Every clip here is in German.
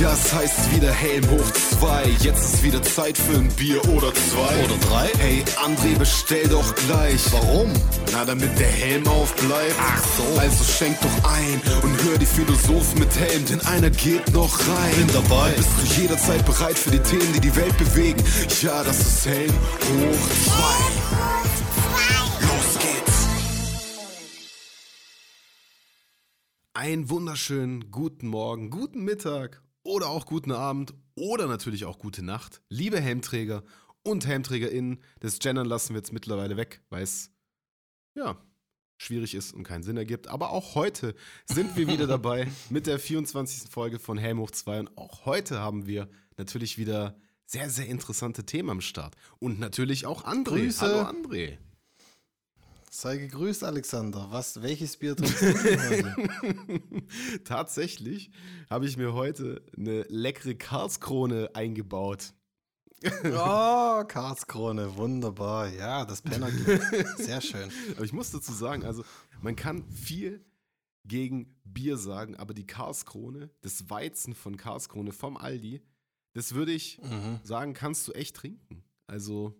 Ja, es heißt wieder Helm hoch zwei. Jetzt ist wieder Zeit für ein Bier oder zwei. Oder drei? Hey, André, bestell doch gleich. Warum? Na, damit der Helm aufbleibt. Ach so. Also schenk doch ein und hör die Philosophen mit Helm, denn einer geht noch rein. Bin dabei. Bist du jederzeit bereit für die Themen, die die Welt bewegen? Ja, das ist Helm hoch zwei. Los geht's. Einen wunderschönen guten Morgen, guten Mittag oder auch guten Abend oder natürlich auch gute Nacht, liebe Helmträger und HelmträgerInnen. Das Gendern lassen wir jetzt mittlerweile weg, weil es, ja, schwierig ist und keinen Sinn ergibt. Aber auch heute sind wir wieder dabei mit der 24. Folge von Helm hoch 2 und auch heute haben wir natürlich wieder sehr, sehr interessante Themen am Start. Und natürlich auch André. Grüße. Hallo André. Sei gegrüßt, Alexander. Was, welches Bier trinkst du heute? Tatsächlich habe ich mir heute eine leckere Karlskrone eingebaut. oh, Karlskrone, wunderbar. Ja, das Pennerglied. Sehr schön. Aber ich muss dazu sagen, also man kann viel gegen Bier sagen, aber die Karlskrone, das Weizen von Karlskrone vom Aldi, das würde ich Mhm. sagen, kannst du echt trinken. Also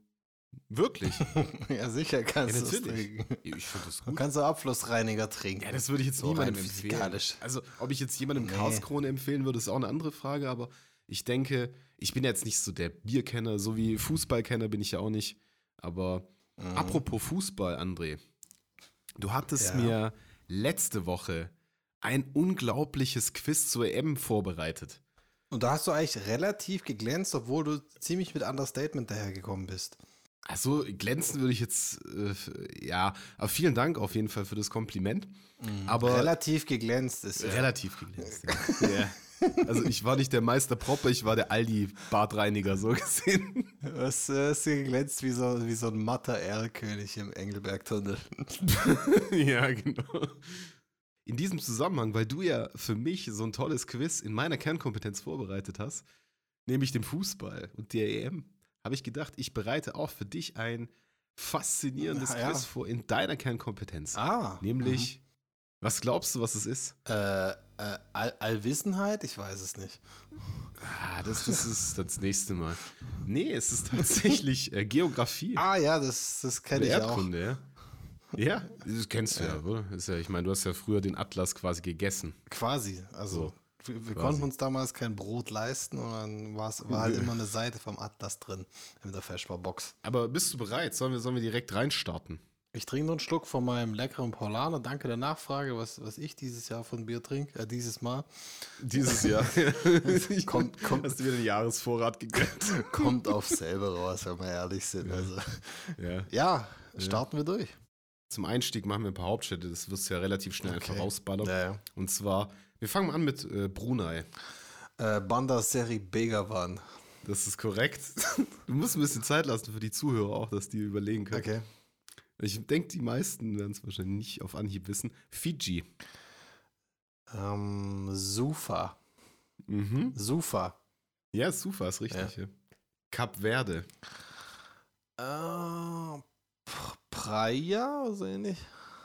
wirklich. Ja, sicher kannst Ja, du natürlich. trinken. Ich finde das Du gut. kannst so Abflussreiniger trinken. Ja, das würde ich jetzt So niemandem empfehlen. Also, ob ich jetzt jemandem Nee. Karlskrone empfehlen würde, ist auch eine andere Frage, aber ich denke, ich bin jetzt nicht so der Bierkenner, so wie Fußballkenner bin ich ja auch nicht. Aber Mhm. apropos Fußball, André, du hattest Ja. mir letzte Woche ein unglaubliches Quiz zur EM vorbereitet. Und da hast du eigentlich relativ geglänzt, obwohl du ziemlich mit Understatement dahergekommen bist. Also glänzen würde ich jetzt, äh, ja, aber vielen Dank auf jeden Fall für das Kompliment. Aber relativ geglänzt ist ja. Relativ geglänzt. Ja. ja. Also ich war nicht der Meister Propper, ich war der Aldi-Badreiniger, so gesehen. Was äh, ist hier geglänzt wie so, wie so ein matter Erlkönig im Engelbergtunnel. ja, genau. In diesem Zusammenhang, weil du ja für mich so ein tolles Quiz in meiner Kernkompetenz vorbereitet hast, nämlich dem Fußball und der EM, habe ich gedacht, ich bereite auch für dich ein faszinierendes Ah, ja. Quiz vor in deiner Kernkompetenz. Ah. Nämlich, was glaubst du, was es ist? Äh, äh, All Allwissenheit? Ich weiß es nicht. Ah, das, das ist das nächste Mal. Nee, es ist tatsächlich äh, Geografie. Ah ja, das, das kenne ich Der auch. Erdkunde, ja. Ja, das kennst du ja, oder? Ist ja, ich meine, du hast ja früher den Atlas quasi gegessen. Quasi. Also So, wir, wir konnten uns damals kein Brot leisten und dann war halt immer eine Seite vom Atlas drin in der Feschbar-Box. Aber bist du bereit? Sollen wir, sollen wir direkt reinstarten? Ich trinke noch einen Schluck von meinem leckeren Paulaner. Danke der Nachfrage, was, was ich dieses Jahr von Bier trinke, äh, dieses Mal. Dieses Jahr. Kommt- kommt- Hast du wieder einen Jahresvorrat gegönnt? Kommt auf selber raus, wenn wir ehrlich sind. Also, Ja. ja, starten wir durch. Zum Einstieg machen wir ein paar Hauptstädte. Das wirst du ja relativ schnell einfach Okay. rausballern. Ja, ja. Und zwar, wir fangen mal an mit äh, Brunei. Äh, Banda Seri Begawan. Das ist korrekt. Du musst ein bisschen Zeit lassen für die Zuhörer auch, dass die überlegen können. Okay. Ich denke, die meisten werden es wahrscheinlich nicht auf Anhieb wissen. Fiji. Ähm, Sufa. Mhm. Sufa. Ja, Sufa ist richtig. Ja. Kap Verde. Äh, Praia, so ähnlich.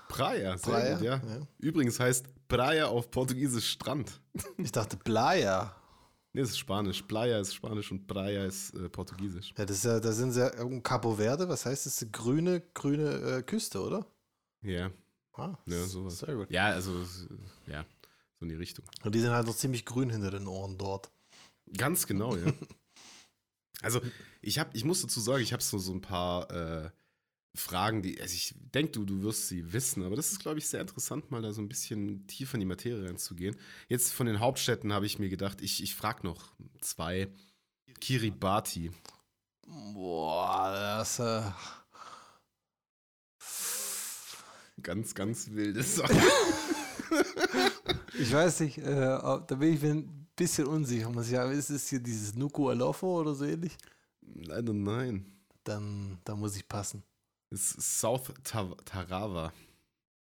Praia, sehr Praia, gut, ja. ja. Übrigens heißt Praia auf Portugiesisch Strand. Ich dachte Playa. Nee, das ist Spanisch. Playa ist Spanisch und Praia ist äh, Portugiesisch. Ja, das ist ja, da sind sie ja Capo Verde, was heißt das? Grüne, grüne äh, Küste, oder? Ja, Ah, ja, sowas. Sehr gut. Ja, also, ja, so in die Richtung. Und die sind halt noch ziemlich grün hinter den Ohren dort. Ganz genau, ja. Also, ich, hab, ich muss dazu sagen, ich habe so, so ein paar äh, Fragen, die, also ich denke, du, du wirst sie wissen, aber das ist, glaube ich, sehr interessant, mal da so ein bisschen tiefer in die Materie reinzugehen. Jetzt von den Hauptstädten habe ich mir gedacht, ich, ich frage noch zwei. Kiribati. Boah, das äh, Ganz, ganz wilde Sache. Ich weiß nicht, äh, ob- da bin ich mir ein bisschen unsicher. Muss ich sagen, ist es hier dieses Nuku Alofo oder so ähnlich? Leider nein. Dann, da muss ich passen. Ist South Ta- Tarawa.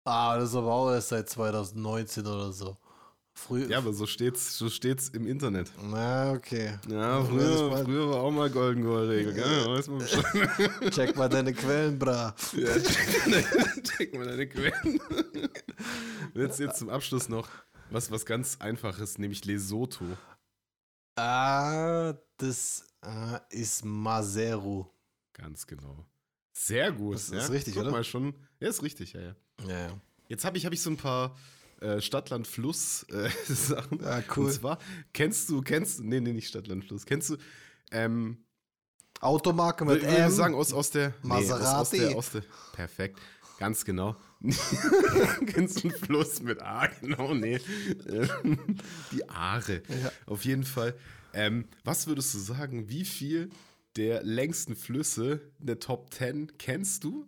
Ah, das ist aber auch erst seit 2019 oder so. Früh, Ja, aber so steht's, so steht's im Internet. Na, okay. Ja, früher, war- früher war auch mal Golden Goal Regel, man Bescheid. Check mal deine Quellen, bra. Ja, check mal, check mal deine Quellen. Jetzt, jetzt zum Abschluss noch was, was ganz Einfaches, nämlich Lesotho. Ah, das äh, ist Maseru. Ganz genau. Sehr gut. Das ist richtig, Guck oder? mal schon. Ja, ist richtig, ja, ja. Ja, ja. Jetzt habe ich, hab ich so ein paar äh, Stadtland-Fluss-Sachen. Ja, cool. Und zwar, kennst du, kennst du, nee, nee, nicht Stadtland-Fluss, kennst du, ähm, Automarke mit ich M. sagen, aus, aus der, nee, aus, aus Maserati. der, aus der, perfekt, ganz genau. kennst du einen Fluss mit A, genau, nee. Ähm, Die Aare, Ja. auf jeden Fall. Ähm, was würdest du sagen, wie viel der längsten Flüsse in der Top 10 kennst du?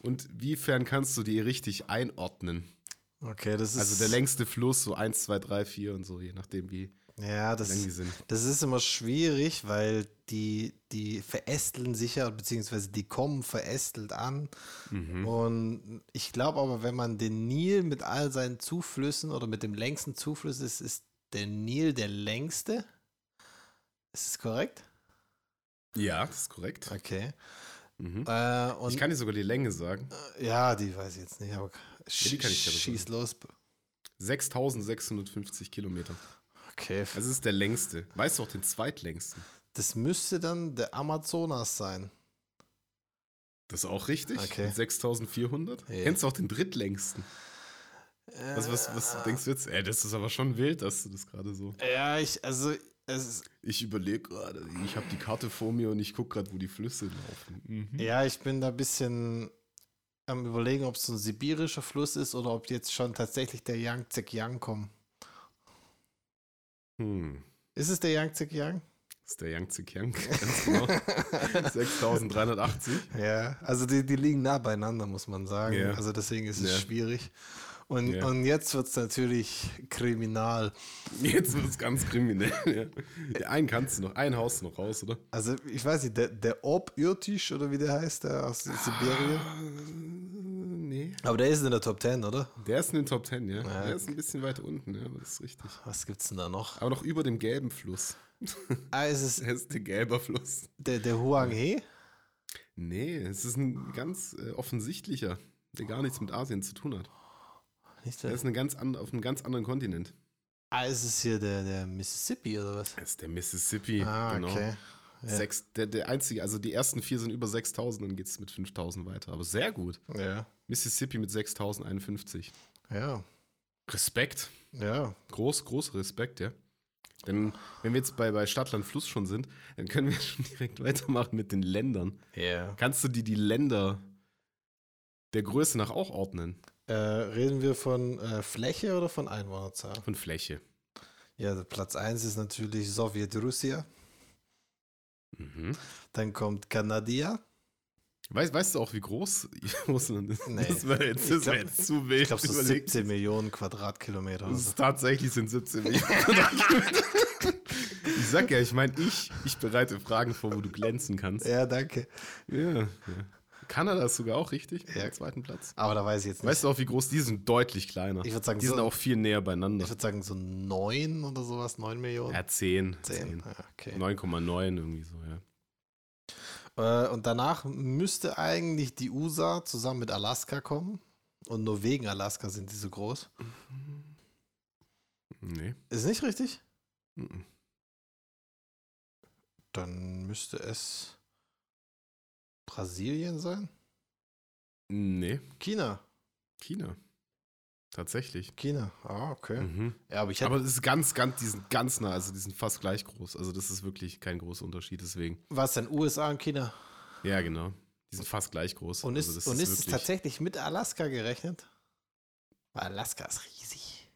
Und wiefern kannst du die richtig einordnen? Okay, das ist. Also der längste Fluss, so 1, 2, 3, 4 und so, je nachdem, wie Ja, das, lang die sind. das ist immer schwierig, weil die, die verästeln sich ja, beziehungsweise die kommen verästelt an. Mhm. Und ich glaube aber, wenn man den Nil mit all seinen Zuflüssen oder mit dem längsten Zufluss ist, ist der Nil der längste. Ist es korrekt? Ja, das ist korrekt. Okay. Mhm. Äh, Ich kann dir sogar die Länge sagen. ja, die weiß ich jetzt nicht, aber dir aber schieß los. 6650 Kilometer. Okay. Also es ist der längste. Weißt du auch den zweitlängsten? Das müsste dann der Amazonas sein. Das ist auch richtig. Okay. Mit 6400. Ja. Kennst du auch den drittlängsten? Was, was, was denkst du jetzt? Ey, das ist aber schon wild, dass du das gerade so. Ja, ich, also, Ich überlege gerade. Ich habe die Karte vor mir und ich gucke gerade, wo die Flüsse laufen. Mhm. ja, ich bin da ein bisschen am überlegen, ob es so ein sibirischer Fluss ist oder ob jetzt schon tatsächlich der Yangtze Yang kommt. Hm. Ist es der Yangtze Yang? Das ist der Yangtze Kiang, ganz genau. 6380. Ja, also die, die liegen nah beieinander, muss man sagen. Ja. Also deswegen ist es Ja. schwierig. Und, Ja. und jetzt wird es natürlich kriminal. Jetzt wird es ganz kriminell. Ja. Einen kannst du noch, ein Haus noch raus, oder? Also ich weiß nicht, der, der Ob-Irtisch oder wie der heißt, der aus Sibirien. Äh, nee. Aber der ist in der Top 10, oder? Der ist in den Top 10, ja. Ja. Der ist ein bisschen weiter unten, ja, aber das ist richtig. Was gibt's denn da noch? Aber noch über dem gelben Fluss. Ah, ist es Der ist der gelber Fluss. der, der Huang He? Nee, es ist ein ganz äh, offensichtlicher, der gar nichts mit Asien zu tun hat. Nicht Der der, ist eine ganz an, auf einem ganz anderen Kontinent. ah, ist es hier der, der Mississippi oder was? Das ist der Mississippi, Ah, genau. okay. Ja. Sechs, der, der einzige, also die ersten vier sind über 6000, dann geht es mit 5000 weiter. Aber sehr gut. Ja. Mississippi mit 6051. Ja. Respekt. Ja. Groß, großer Respekt, ja. Denn wenn wir jetzt bei, bei Stadtland Fluss schon sind, dann können wir schon direkt weitermachen mit den Ländern. Ja. Kannst du die, die Länder der Größe nach auch ordnen? Äh, reden wir von äh, Fläche oder von Einwohnerzahl? Von Fläche. Ja, der Platz 1 ist natürlich Sowjetrussland. Mhm. Dann kommt Kanadier. Weißt, weißt du auch, wie groß Russland ist? Nee. Das wäre jetzt, das wär jetzt zu wild. Ich glaube, so überlegt. 17 Millionen Quadratkilometer. So. tatsächlich sind 17 Millionen Quadratkilometer. Ich sag ja, ich meine, ich, ich bereite Fragen vor, wo du glänzen kannst. Ja, danke. Ja, ja. Kanada ist sogar auch richtig, Ja. zweiten Platz. Aber da weiß ich jetzt nicht. Weißt du auch, wie groß die sind? Deutlich kleiner. Ich würd sagen, die sind so- auch viel näher beieinander. ich würde sagen, so 9 oder sowas, 9 Millionen. Ja, 10. 10. 10. Ja, okay. 9,9 irgendwie so, ja. Äh, und danach müsste eigentlich die USA zusammen mit Alaska kommen. Und nur wegen Alaska sind die so groß. Nee. Ist nicht richtig? Mhm. Dann müsste es Brasilien sein? Nee. China. China. Tatsächlich. China. Ah, okay. Mhm. Ja, aber ich. Aber das ist ganz, ganz, die sind ganz nah, also die sind fast gleich groß. Also das ist wirklich kein großer Unterschied, deswegen. was denn? USA und China? Ja, genau. Die sind fast gleich groß. Und ist, also und ist es wirklich- tatsächlich mit Alaska gerechnet? Weil Alaska ist riesig.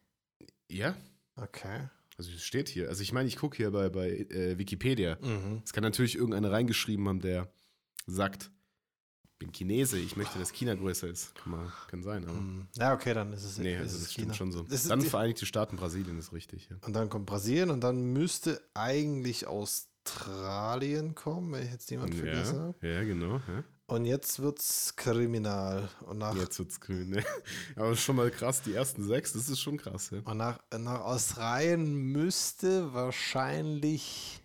Ja, Okay. also es steht hier. Also ich meine, ich gucke hier bei, bei äh, Wikipedia. Mhm. Es kann natürlich irgendeiner reingeschrieben haben, der sagt, ich bin Chinese, ich möchte, dass China größer ist. Kann, mal, kann sein, aber. Mhm. Ja, okay, dann ist es Nee, ist also es das stimmt China. schon so. Ist Dann Vereinigte Staaten, Brasilien ist richtig. Ja. Und dann kommt Brasilien und dann müsste eigentlich Australien kommen, wenn ich jetzt niemand vergessen habe. Ja, ja, genau. Ja. Und jetzt wird's kriminal. Und nach, Jetzt wird's grün. Ne? Aber schon mal krass, die ersten sechs, das ist schon krass. Ja. und nach, nach Australien müsste wahrscheinlich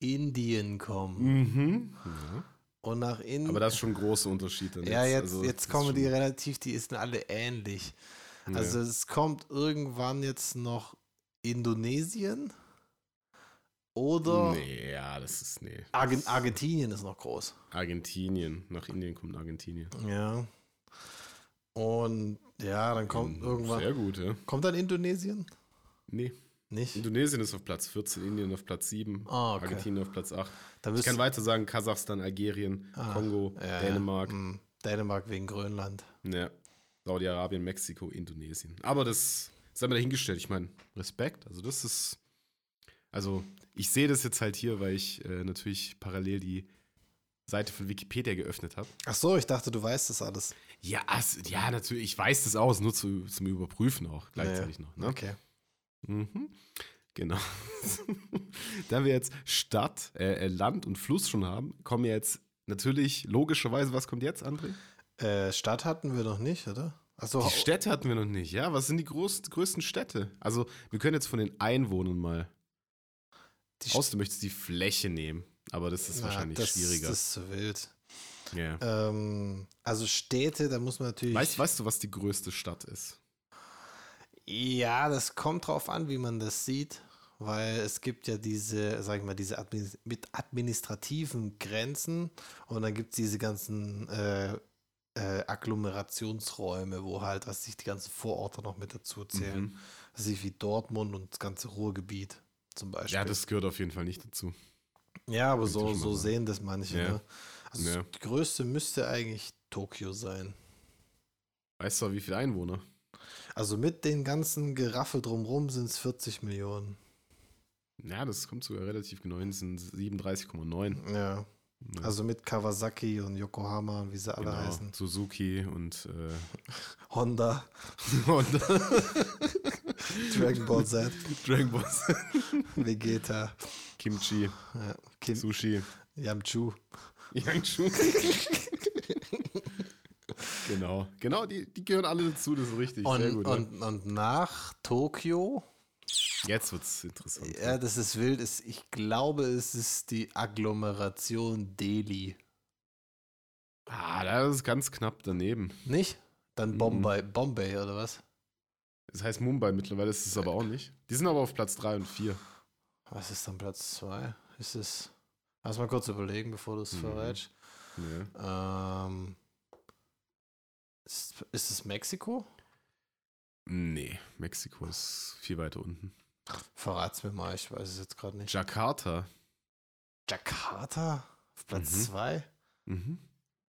Indien kommen. Mhm. Ja. Und nach Indien. Aber das ist schon ein großer Unterschied. Dann ja, jetzt, Also, jetzt das kommen ist die schon- relativ, die sind alle ähnlich. Ja. Also es kommt irgendwann jetzt noch Indonesien Oder Nee, ja, das ist, nee. Argen Argentinien ist noch groß. Argentinien. Nach Indien kommt Argentinien. Ja. Und ja, dann kommt irgendwann. Sehr gut, ja. Kommt dann Indonesien? Nee. Nicht? Indonesien ist auf Platz 14, Indien auf Platz 7, Ah, okay. Argentinien auf Platz 8. Da Ich kann weiter sagen, Kasachstan, Algerien, Ah, Kongo, ja, Dänemark, Ja. Hm, Dänemark wegen Grönland. ja, Saudi-Arabien, Mexiko, Indonesien. Aber das sei mal dahingestellt. Ich meine, Respekt. Also das ist, also ich sehe das jetzt halt hier, weil ich äh, natürlich parallel die Seite von Wikipedia geöffnet habe. Ach so, ich dachte, du weißt das alles. Ja, es, ja, natürlich, ich weiß das aus, nur zu, zum Überprüfen auch gleichzeitig noch. Ne? Okay. Mhm. Genau. da wir jetzt Stadt, äh, äh, Land und Fluss schon haben, kommen jetzt natürlich logischerweise, was kommt jetzt, André? Äh, Stadt hatten wir noch nicht, oder? Achso, Die Städte hatten wir noch nicht, ja? Was sind die groß, größten Städte? Also, wir können jetzt von den Einwohnern mal die aus, du möchtest die Fläche nehmen, aber das ist Na, wahrscheinlich das, schwieriger. Das ist zu wild. ja. Ähm, also Städte, da muss man natürlich. weißt, weißt du, was die größte Stadt ist? Ja, das kommt drauf an, wie man das sieht, weil es gibt ja diese, sag ich mal, diese Admin mit administrativen Grenzen und dann gibt es diese ganzen äh, äh, Agglomerationsräume, wo halt, was sich die ganzen Vororte noch mit dazu zählen. Mhm. Also wie Dortmund und das ganze Ruhrgebiet zum Beispiel. Ja, das gehört auf jeden Fall nicht dazu. ja aber so, so sehen das manche. Ja. Ne? Also Ja. die größte müsste eigentlich Tokio sein. Weißt du, wie viele Einwohner? Also mit den ganzen Geraffe drumrum sind es 40 Millionen. Ja, das kommt sogar relativ genau hin, sind 37,9. Ja. Ja. Also mit Kawasaki und Yokohama und wie sie alle Genau, heißen. Suzuki und, äh, Honda, und Dragon Ball Z, Dragon Ball Z, Vegeta, Kimchi, ja, Kim, Sushi, Yamchu. Yangshu. Genau, genau, die, die gehören alle dazu, das ist richtig. Sehr Und, gut. und, und nach Tokio, ja. Jetzt wird's interessant. ja, das ist wild, ist, ich glaube, es ist die Agglomeration Delhi. Ah, das ist ganz knapp daneben. Nicht? Dann Mhm. Bombay, Bombay oder was? Das heißt Mumbai mittlerweile, ist es aber auch nicht. Die sind aber auf Platz 3 und 4. Was ist dann Platz 2? Ist es. Lass mal kurz überlegen, bevor du es Mhm. verrätst. Ja. Ähm, ist, ist es Mexiko? Nee, Mexiko ist viel weiter unten. Verrat's mir mal, ich weiß es jetzt gerade nicht. Jakarta. Jakarta? Auf Platz Mhm. 2? Mhm.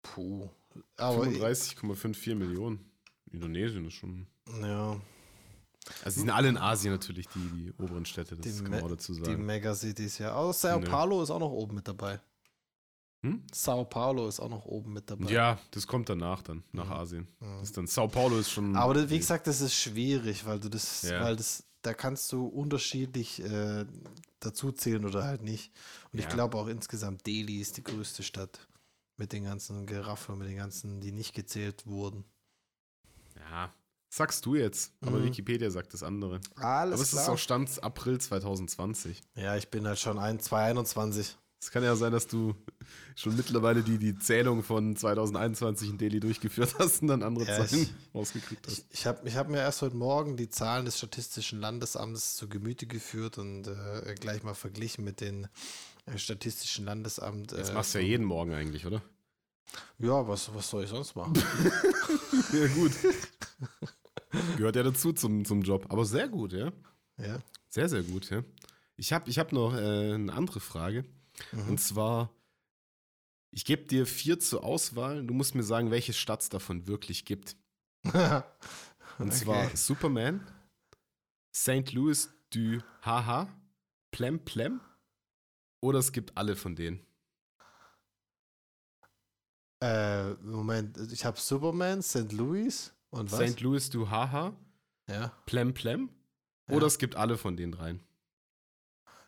Puh. Aber 35,54 Millionen. Indonesien ist schon. ja, Also, die sind alle in Asien natürlich, die, die oberen Städte, das Die kann man auch dazu die sagen. Megacities, ja. Auch Sao. Paulo ist auch noch oben mit dabei. Hm? Sao Paulo ist auch noch oben mit dabei. Ja, das kommt danach dann, nach Mhm. Asien. Mhm. Das ist dann, Sao Paulo ist schon. Aber das, wie gesagt, das ist schwierig, weil du das, Ja. weil das, da kannst du unterschiedlich äh, dazu zählen oder halt nicht. Und ich Ja. glaube auch insgesamt Delhi ist die größte Stadt mit den ganzen Giraffen, mit den ganzen, die nicht gezählt wurden. Ja, sagst du jetzt. Aber Mhm. Wikipedia sagt das andere. Alles aber es ist auch Stand April 2020. Ja, ich bin halt schon ein, 221. Es kann ja sein, dass du schon mittlerweile die, die Zählung von 2021 in Delhi durchgeführt hast und dann andere Ja, Zahlen ich- rausgekriegt hast. Ich, ich habe ich hab mir erst heute Morgen die Zahlen des Statistischen Landesamtes zu Gemüte geführt und äh, gleich mal verglichen mit den äh, Statistischen Landesamt. Das äh, machst du ja jeden Morgen eigentlich, oder? Ja, was, was soll ich sonst machen? Ja, gut. Gehört ja dazu zum, zum Job. Aber sehr gut, ja. ja. Sehr, sehr gut, ja. Ich habe ich hab noch äh, eine andere Frage. Mhm. Und zwar, ich gebe dir vier zur Auswahl. Du musst mir sagen, welche Stadt es davon wirklich gibt. Und Okay. zwar Superman, St. Louis du Haha, Plem Plem oder es gibt alle von denen. Äh, Moment, ich habe Superman, St. Louis und was? St. Louis du Haha, Ja. Plem Plem Ja. oder es gibt alle von den dreien.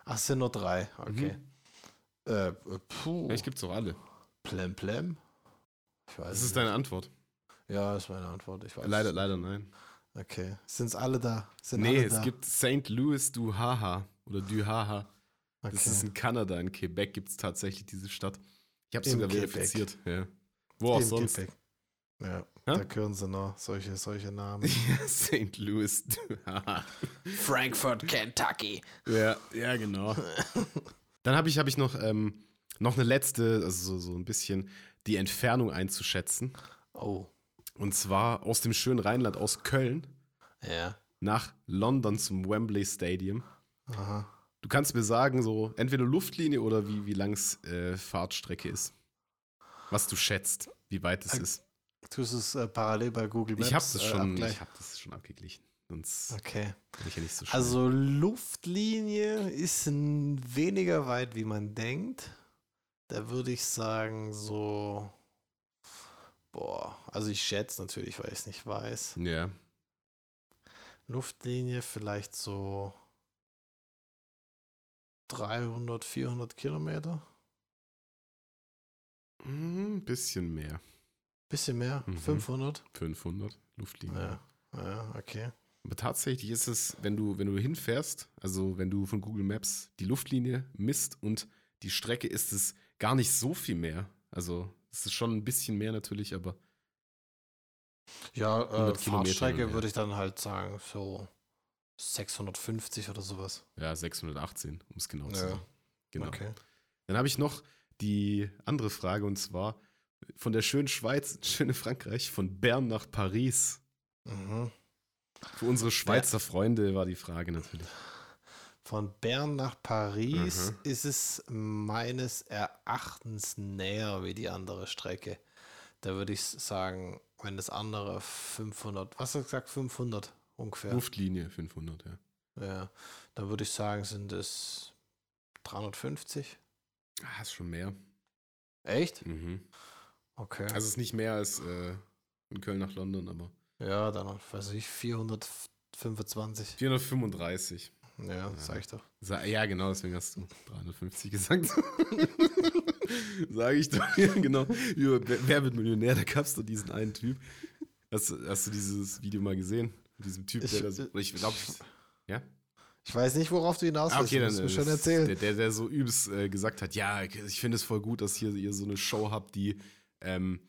Ach, es sind nur drei. Okay. Äh, äh, puh. Vielleicht gibt es auch alle. Plem Plem? Ich weiß Das ist deine Antwort. nicht. Ja, ist meine Antwort. Ich weiß Leider, leider nein. nicht. Okay. Sind es alle da? Sind nee, alle es da? gibt St. Louis du Haha oder du Haha. Okay. Das ist in Kanada, in Quebec gibt es tatsächlich diese Stadt. Ich habe sogar Quebec. verifiziert. Ja. Wo auch In sonst. Quebec. Ja. Da gehören sie noch, solche, solche Namen. Ja, St. Louis. Frankfurt, Kentucky. ja, ja, genau. Dann habe ich, hab ich noch, ähm, noch eine letzte, also so, so ein bisschen die Entfernung einzuschätzen. Oh, Und zwar aus dem schönen Rheinland, aus Köln ja. nach London zum Wembley Stadium. Aha. Du kannst mir sagen, so entweder Luftlinie oder wie, wie lang es äh, Fahrtstrecke ist. Was du schätzt, wie weit es Äh, ist. Tust du es äh, parallel bei Google Maps? Ich habe das, äh, schon, abgleich- ich hab das schon abgeglichen. Sonst Okay. ja nicht so. Also Luftlinie ist weniger weit, wie man denkt. Da würde ich sagen, so. Boah, also ich schätze natürlich, weil ich es nicht weiß. ja. Luftlinie vielleicht so 300, 400 Kilometer. Ein bisschen mehr. Bisschen mehr, Mhm. 500. 500 Luftlinie. Ja, ja, okay. Aber tatsächlich ist es, wenn du, wenn du hinfährst, also wenn du von Google Maps die Luftlinie misst und die Strecke, ist es gar nicht so viel mehr. Also es ist schon ein bisschen mehr natürlich, aber Ja, äh, 100 Kilometer, Fahrtstrecke ja. würde ich dann halt sagen, so 650 oder sowas. ja, 618, um es genau zu Ja, sagen. Genau. Okay. Dann habe ich noch die andere Frage und zwar von der schönen Schweiz, schöne Frankreich, von Bern nach Paris. Mhm. Für unsere Schweizer Freunde war die Frage natürlich. Von Bern nach Paris Mhm. ist es meines Erachtens näher wie die andere Strecke. Da würde ich sagen, wenn das andere 500, was hast du gesagt, 500 ungefähr. Luftlinie 500, ja. Ja, dann würde ich sagen, sind es 350. Ah, ist schon mehr. Echt? Mhm. Okay. Also es ist nicht mehr als äh, von Köln nach London, aber ja, dann weiß ich 425. 435. Ja, sag ich doch. Ja, genau, deswegen hast du 350 gesagt. Sage ich doch, ja, genau. Über Wer- wird Millionär? Da gab es doch diesen einen Typ. Hast, du- hast du dieses Video mal gesehen? Mit diesem Typ, Ich- der das. Oder ich glaube, ja? Ich weiß nicht, worauf du hinaus Ah, willst. okay, du dann mir schon erzählen. Der, der, der so übelst äh, gesagt hat, ja, ich finde es voll gut, dass hier ihr so eine Show habt, die ähm,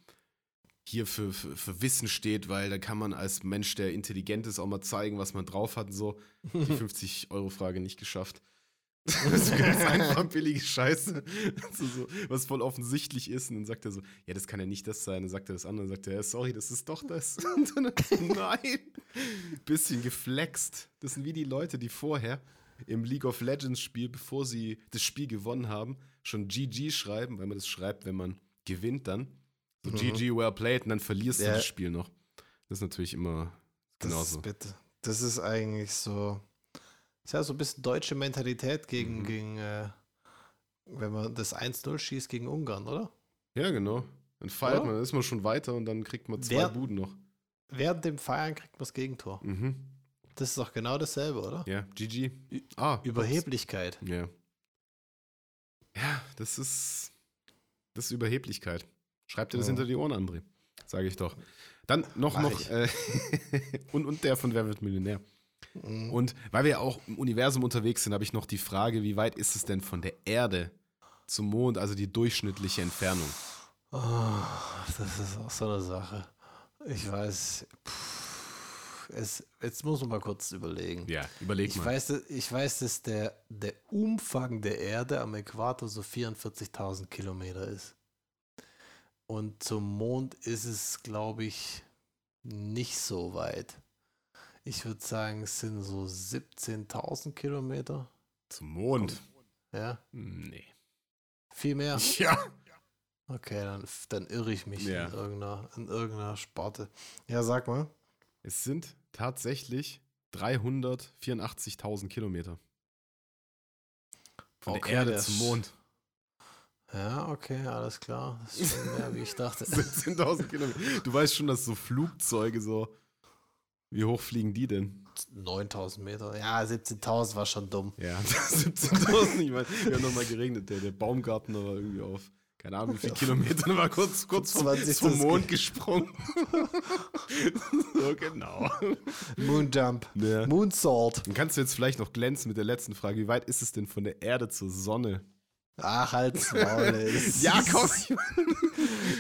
hier für, für, für Wissen steht, weil da kann man als Mensch, der intelligent ist, auch mal zeigen, was man drauf hat und so. Die 50-Euro-Frage nicht geschafft. Das ist ganz einfach billige Scheiße. Also so, was voll offensichtlich ist. Und dann sagt er so, ja, das kann ja nicht das sein. Dann sagt er das andere, dann sagt er, ja, sorry, das ist doch das. Und dann, nein. Bisschen geflext. Das sind wie die Leute, die vorher im League of Legends Spiel, bevor sie das Spiel gewonnen haben, schon GG schreiben, weil man das schreibt, wenn man gewinnt dann. So Mhm. GG well played und dann verlierst Ja. du das Spiel noch. Das ist natürlich immer Das genauso. ist, bitte. das ist eigentlich so, ist ja so ein bisschen deutsche Mentalität gegen, Mhm. gegen äh, wenn man das 1-0 schießt gegen Ungarn, oder? Ja, genau. Dann feiert Oder? man, dann ist man schon weiter und dann kriegt man zwei Wer- Buden noch. Während dem Feiern kriegt man das Gegentor. Mhm. Das ist doch genau dasselbe, oder? Ja, GG. Ah, Überheblichkeit. Ja. Ja, das ist. Das ist Überheblichkeit. Schreib dir das Ja. hinter die Ohren, André. Sage ich doch. Dann noch, Mach noch. Äh, und, und der von Wer wird Millionär. Mhm. Und weil wir ja auch im Universum unterwegs sind, habe ich noch die Frage, wie weit ist es denn von der Erde zum Mond, also die durchschnittliche Entfernung? Oh, das ist auch so eine Sache. Ich weiß, pff, es, jetzt muss man mal kurz überlegen. Ja, überleg Ich mal. weiß, dass- ich weiß, dass der, der Umfang der Erde am Äquator so 44.000 Kilometer ist. Und zum Mond ist es, glaube ich, nicht so weit. Ich würde sagen, es sind so 17.000 Kilometer. Zum Mond? Ja, Nee. viel mehr. Ja. Okay, dann, dann irre ich mich Ja. in, irgendeiner, in irgendeiner Sparte. Ja, sag mal. Es sind tatsächlich 384.000 Kilometer. Von Okay, der Erde zum Mond. Ja, okay, alles klar. Das ist schon mehr, wie ich dachte. 17.000 Kilometer. Du weißt schon, dass so Flugzeuge so. Wie hoch fliegen die denn? 9000 Meter. Ja, 17.000 war schon dumm. Ja, 17.000. Ich meine, wir haben nochmal geregnet. Der, der Baumgarten war irgendwie auf, keine Ahnung, wie viele Kilometer. Der war kurz, kurz vom, 20. vom Mond gesprungen. so genau. Moonjump. Ja. Moonsault. Dann kannst du jetzt vielleicht noch glänzen mit der letzten Frage. Wie weit ist es denn von der Erde zur Sonne? Ach, halt's Maul, ey. Ja, komm.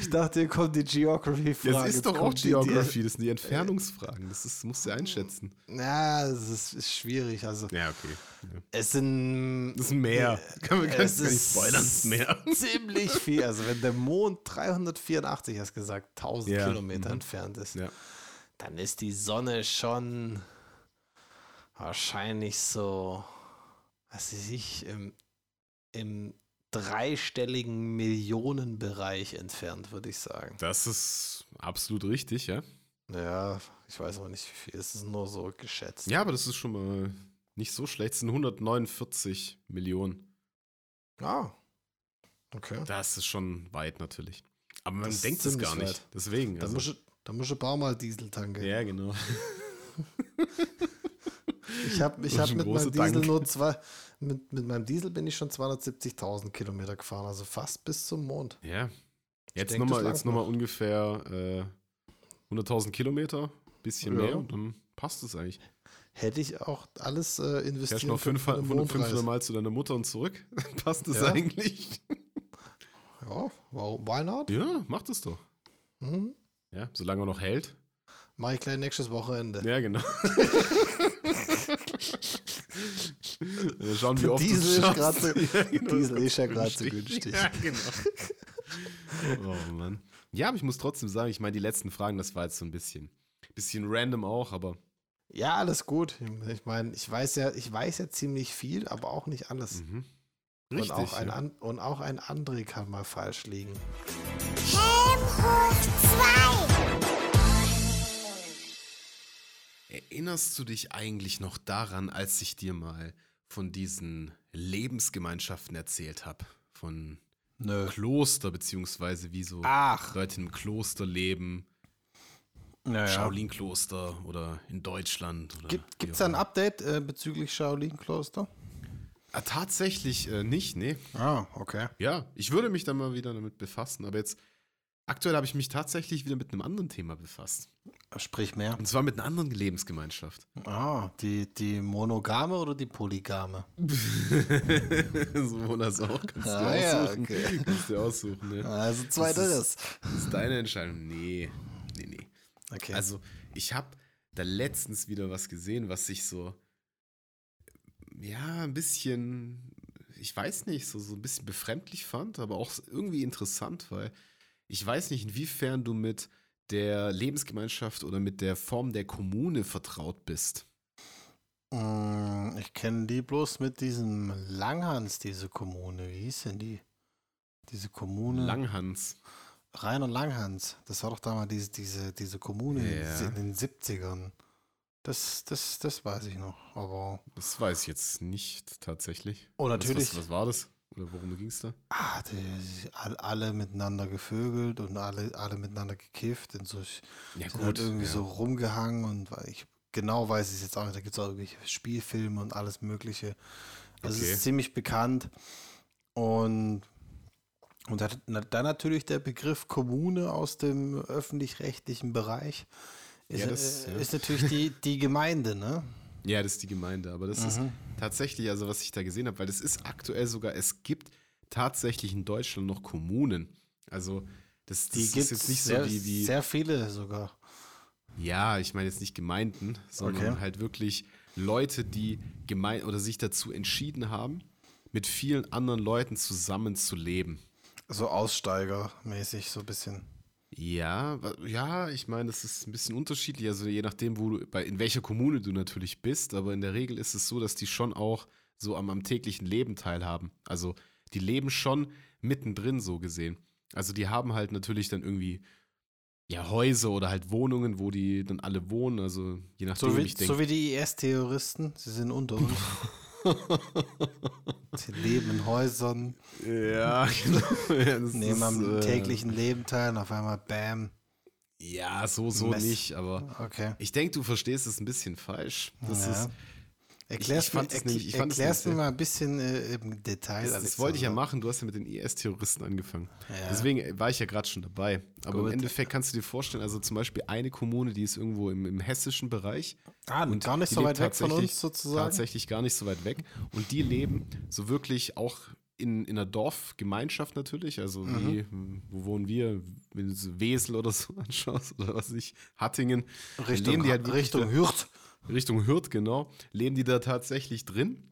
Ich dachte, hier kommt die Geography-Frage. Das ist doch auch Geography, das sind die Entfernungsfragen. Das ist, musst du einschätzen. Ja, das ist, ist schwierig. Also, Ja, okay. Ja. es sind. Das ist ein Meer. Kann man es nicht spoilern, das Meer. ziemlich viel. Also, wenn der Mond 384, hast gesagt, 1000 Ja, Kilometer mhm. entfernt ist, Ja. dann ist die Sonne schon wahrscheinlich so, was weiß ich, im, im dreistelligen Millionenbereich entfernt, würde ich sagen. Das ist absolut richtig, ja. Ja, ich weiß aber nicht, wie viel. Es ist nur so geschätzt. Ja, aber das ist schon mal nicht so schlecht. Es sind 149 Millionen. Ah. Okay. Das ist schon weit natürlich. Aber man Das denkt es gar nicht. weit. Deswegen. Da Also, muss ich, da muss ich ein paar Mal Diesel tanken. ja, genau. Ich habe ich hab mit meinem Diesel Dank. nur zwei, mit, mit meinem Diesel bin ich schon 270.000 Kilometer gefahren, also fast bis zum Mond. Ja. Jetzt denke, nochmal jetzt langt noch mal noch. ungefähr äh, 100.000 Kilometer, bisschen Ja. mehr und dann passt es eigentlich. Hätte ich auch alles äh, Fährst investiert. noch 500, 500 Mal zu deiner Mutter und zurück, passt es Ja. eigentlich. Ja, warum, why not? Ja, mach das doch. Mhm. Ja, solange er noch hält. Mach ich gleich nächstes Wochenende. Ja, genau. Wir schauen, wie oft Diesel ist grad so- ja, genau, Diesel ist ja grad so günstig. Ja, genau. Oh Mann. Ja, aber ich muss trotzdem sagen, ich meine, die letzten Fragen, das war jetzt so ein bisschen, bisschen random auch, aber Ja, alles gut. Ich meine, ich weiß ja, ich weiß ja ziemlich viel, aber auch nicht alles. mhm. richtig. und, auch ein, ja. und auch ein André kann mal falsch liegen. Helm hoch 2. Erinnerst du dich eigentlich noch daran, als ich dir mal von diesen Lebensgemeinschaften erzählt habe? Von Nö. Kloster, beziehungsweise wie so Ach. Leute im Kloster leben, Naja. Shaolin-Kloster oder in Deutschland. Oder Gibt es da ein. Update äh, bezüglich Shaolin-Kloster? Ah, tatsächlich äh, nicht, nee. Ah, okay. Ja, ich würde mich dann mal wieder damit befassen, aber jetzt aktuell habe ich mich tatsächlich wieder mit einem anderen Thema befasst. Sprich mehr. Und zwar mit einer anderen Lebensgemeinschaft. Ah, die, die monogame oder die polygame? so das auch. Kannst du Ah, dir ja, aussuchen. okay. Kannst du aussuchen, ne? Also Das zweiteres. Das ist deine Entscheidung. Nee, nee, nee. Okay. Also, ich habe da letztens wieder was gesehen, was sich so, ja, ein bisschen, ich weiß nicht, so, so ein bisschen befremdlich fand, aber auch irgendwie interessant, weil ich weiß nicht, inwiefern du mit der Lebensgemeinschaft oder mit der Form der Kommune vertraut bist. Mm, ich kenne die bloß mit diesem Langhans, diese Kommune. Wie hieß denn die? Diese Kommune. Langhans. Rainer Langhans. Das war doch damals diese, diese, diese Kommune in Ja. den- in den 70ern. Das, das, das weiß ich noch. Aber. Das weiß ich jetzt nicht tatsächlich. Oh, Was- natürlich. Was, was war das? Oder worum ging es da? Ah, die, all- alle miteinander gevögelt und alle, alle miteinander gekifft und so. Ja, sind halt irgendwie ja. so rumgehangen und ich genau weiß ich es jetzt auch nicht. Da gibt es auch irgendwelche Spielfilme und alles Mögliche. Also es Okay. ist ziemlich bekannt. Und, und dann natürlich der Begriff Kommune aus dem öffentlich-rechtlichen Bereich. Ist, Ja, das- äh, ist natürlich die, die Gemeinde, ne? Ja, das ist die Gemeinde, aber das ist Mhm. tatsächlich, also was ich da gesehen habe, weil das ist aktuell sogar, es gibt tatsächlich in Deutschland noch Kommunen. Also das, das Die ist jetzt nicht sehr, so wie, wie sehr viele sogar. ja, ich meine jetzt nicht Gemeinden, sondern Okay. halt wirklich Leute, die gemein oder sich dazu entschieden haben, mit vielen anderen Leuten zusammen zu leben. So Aussteigermäßig, so ein bisschen. Ja, ja, ich meine, das ist ein bisschen unterschiedlich, also je nachdem, wo du, bei, in welcher Kommune du natürlich bist, aber in der Regel ist es so, dass die schon auch so am, am täglichen Leben teilhaben. Also die leben schon mittendrin so gesehen. Also die haben halt natürlich dann irgendwie ja Häuser oder halt Wohnungen, wo die dann alle wohnen, also je nachdem, So wie, ich denke. so wie die IS-Terroristen, sie sind unter uns. sie leben in Häusern, ja, genau. Nehmen am äh, täglichen Leben teil und auf einmal Bam. Ja, so, so Mess. nicht, aber Okay. ich denke, du verstehst es ein bisschen falsch. Das Ja. ist, Erklär's ich fand mir, nämlich- ich fand es erklär's mir mal ein bisschen äh, im Detail. Das, das wollte ich ja machen. Du hast ja mit den IS-Terroristen angefangen. Ja. Deswegen war ich ja gerade schon dabei. Aber Gut. im Endeffekt kannst du dir vorstellen, also zum Beispiel eine Kommune, die ist irgendwo im, im hessischen Bereich. Ah, Und gar nicht so weit weg von uns sozusagen. Tatsächlich gar nicht so weit weg. Und die leben so wirklich auch in, in einer Dorfgemeinschaft natürlich, also Mhm. wie, wo wohnen wir, wenn du Wesel oder so anschaust oder was weiß ich, Hattingen, Richtung, leben die halt Richtung Hürth. Richtung Hürth, genau, leben die da tatsächlich drin.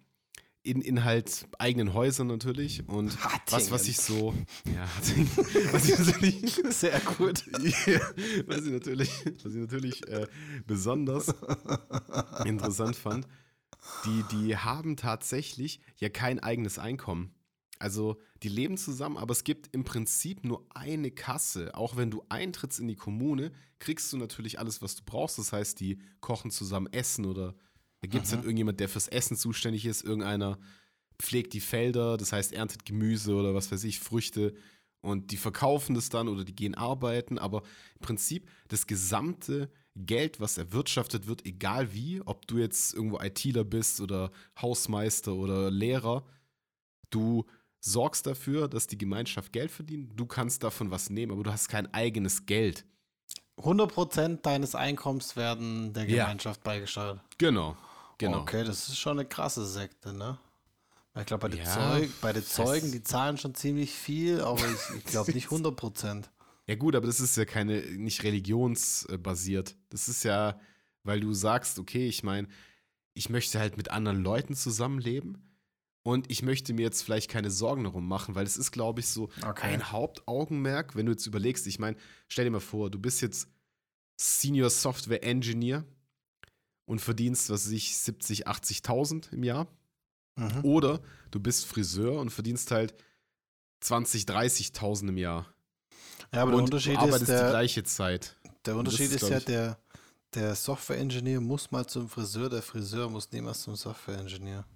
In, in halt eigenen Häusern natürlich. Und was, was Hattingen. ich so. Ja, Hattingen. Was ich natürlich. Sehr gut. Was ich natürlich, was ich natürlich äh, besonders interessant fand, die, die haben tatsächlich ja kein eigenes Einkommen. Also die leben zusammen, aber es gibt im Prinzip nur eine Kasse. Auch wenn du eintrittst in die Kommune, kriegst du natürlich alles, was du brauchst. Das heißt, die kochen zusammen Essen oder da gibt es dann irgendjemand, der fürs Essen zuständig ist. Irgendeiner pflegt die Felder, das heißt, erntet Gemüse oder was weiß ich, Früchte. Und die verkaufen das dann oder die gehen arbeiten. Aber im Prinzip das gesamte Geld, was erwirtschaftet wird, egal wie, ob du jetzt irgendwo ITler bist oder Hausmeister oder Lehrer, du sorgst dafür, dass die Gemeinschaft Geld verdient. Du kannst davon was nehmen, aber du hast kein eigenes Geld. 100% deines Einkommens werden der Ja. Gemeinschaft beigesteuert. Genau. Genau. Okay, das ist schon eine krasse Sekte, ne? Ich glaube, bei, den Ja, Zeug, bei den Zeugen, die zahlen schon ziemlich viel, aber ich, ich glaube nicht 100%. Ja gut, aber das ist ja keine, nicht religionsbasiert. Das ist ja, weil du sagst, okay, ich meine, ich möchte halt mit anderen Leuten zusammenleben und ich möchte mir jetzt vielleicht keine Sorgen darum machen, weil es ist, glaube ich, so Okay. ein Hauptaugenmerk, wenn du jetzt überlegst, ich meine, stell dir mal vor, du bist jetzt Senior Software Engineer und verdienst, was weiß ich, 70, 80.000 im Jahr. Mhm. Oder du bist Friseur und verdienst halt 20, 30.000 im Jahr. Ja, aber der und Unterschied du arbeitest ist, die der, gleiche Zeit. der Unterschied ist, ist, ja, der, der Software-Engineer muss mal zum Friseur, der Friseur muss niemals zum Software-Engineer.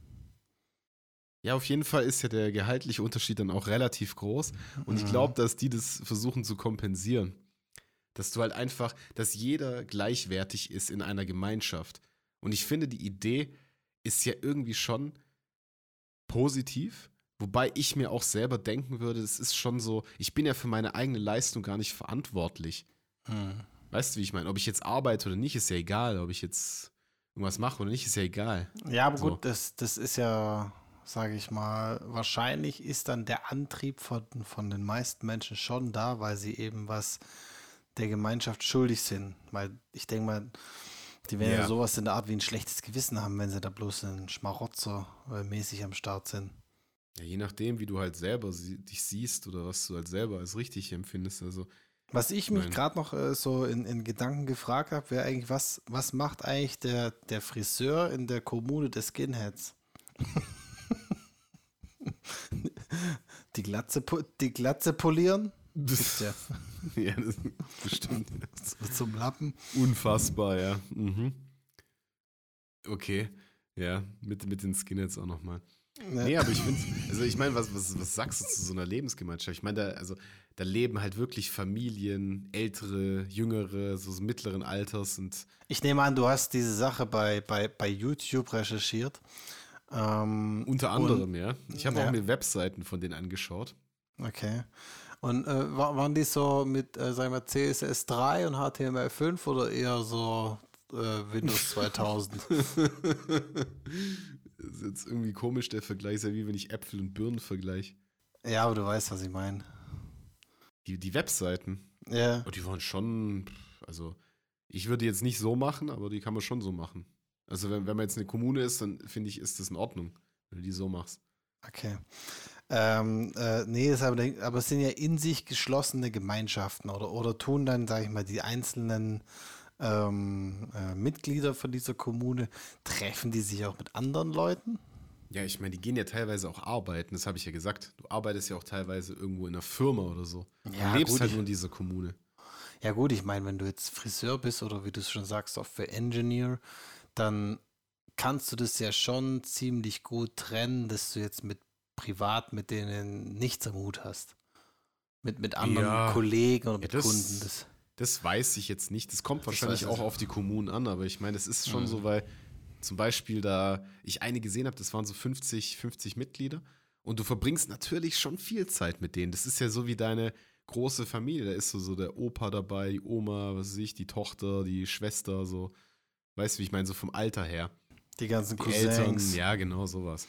Ja, auf jeden Fall ist ja der gehaltliche Unterschied dann auch relativ groß. Und ich Mhm. glaube, dass die das versuchen zu kompensieren. Dass du halt einfach, dass jeder gleichwertig ist in einer Gemeinschaft. Und ich finde, die Idee ist ja irgendwie schon positiv. Wobei ich mir auch selber denken würde, es ist schon so, ich bin ja für meine eigene Leistung gar nicht verantwortlich. Mhm. Weißt du, wie ich meine? Ob ich jetzt arbeite oder nicht, ist ja egal. Ob ich jetzt irgendwas mache oder nicht, ist ja egal. Ja, aber So. gut, das, das ist ja, sage ich mal, wahrscheinlich ist dann der Antrieb von, von den meisten Menschen schon da, weil sie eben was der Gemeinschaft schuldig sind. Weil ich denke mal, die werden ja. Sowas in der Art wie ein schlechtes Gewissen haben, wenn sie da bloß ein Schmarotzer äh, mäßig am Start sind. Ja, je nachdem, wie du halt selber sie, dich siehst oder was du halt selber als richtig empfindest. Also, Was ich mich gerade noch äh, so in, in Gedanken gefragt habe, wäre eigentlich, was, was macht eigentlich der, der Friseur in der Kommune des Skinheads? die, Glatze, die Glatze polieren? Gibt's ja. ja, das bestimmt. Zum Lappen. Unfassbar, ja. Mhm. Okay. Ja, mit, mit den Skinheads auch nochmal. Ne? Nee, aber ich finde, also ich meine, was, was, was sagst du zu so einer Lebensgemeinschaft? Ich meine, da, also, da leben halt wirklich Familien, ältere, jüngere, so so mittleren Alters und Ich nehme an, du hast diese Sache bei, bei, bei YouTube recherchiert. Ähm, unter anderem, ja. Ich habe Ja. auch mir Webseiten von denen angeschaut. Okay. Und äh, wa- waren die so mit, äh, sagen wir, CSS 3 und HTML5 oder eher so äh, Windows 2000? Das ist jetzt irgendwie komisch, der Vergleich ist ja wie wenn ich Äpfel und Birnen vergleiche. ja, aber du weißt, was ich meine. Die, die Webseiten, Ja. oh, die waren schon, also ich würde jetzt nicht so machen, aber die kann man schon so machen. Also wenn, wenn man jetzt eine Kommune ist, dann finde ich, ist das in Ordnung, wenn du die so machst. Okay. Ähm, äh, nee, ist aber, aber es sind ja in sich geschlossene Gemeinschaften oder, oder tun dann, sage ich mal, die einzelnen ähm, äh, Mitglieder von dieser Kommune, treffen die sich auch mit anderen Leuten? Ja, ich meine, die gehen ja teilweise auch arbeiten, das habe ich ja gesagt. Du arbeitest ja auch teilweise irgendwo in einer Firma oder so. Ja, du lebst gut, halt nur in dieser Kommune. Ja gut, ich meine, wenn du jetzt Friseur bist oder wie du es schon sagst, Software Engineer, dann kannst du das ja schon ziemlich gut trennen, dass du jetzt mit privat mit denen nichts am Hut hast. Mit, mit anderen Ja. Kollegen oder mit das- Kunden. Das, Das weiß ich jetzt nicht. Das kommt wahrscheinlich weiß auch auf die Kommunen an, aber ich meine, es ist schon Mhm. so, weil zum Beispiel da ich eine gesehen habe, das waren so 50, 50 Mitglieder und du verbringst natürlich schon viel Zeit mit denen. Das ist ja so wie deine große Familie. Da ist so, so der Opa dabei, die Oma, was weiß ich, die Tochter, die Schwester, so. Weißt du, wie ich meine, so vom Alter her. die ganzen Die Cousins. Eltern, ja, genau sowas.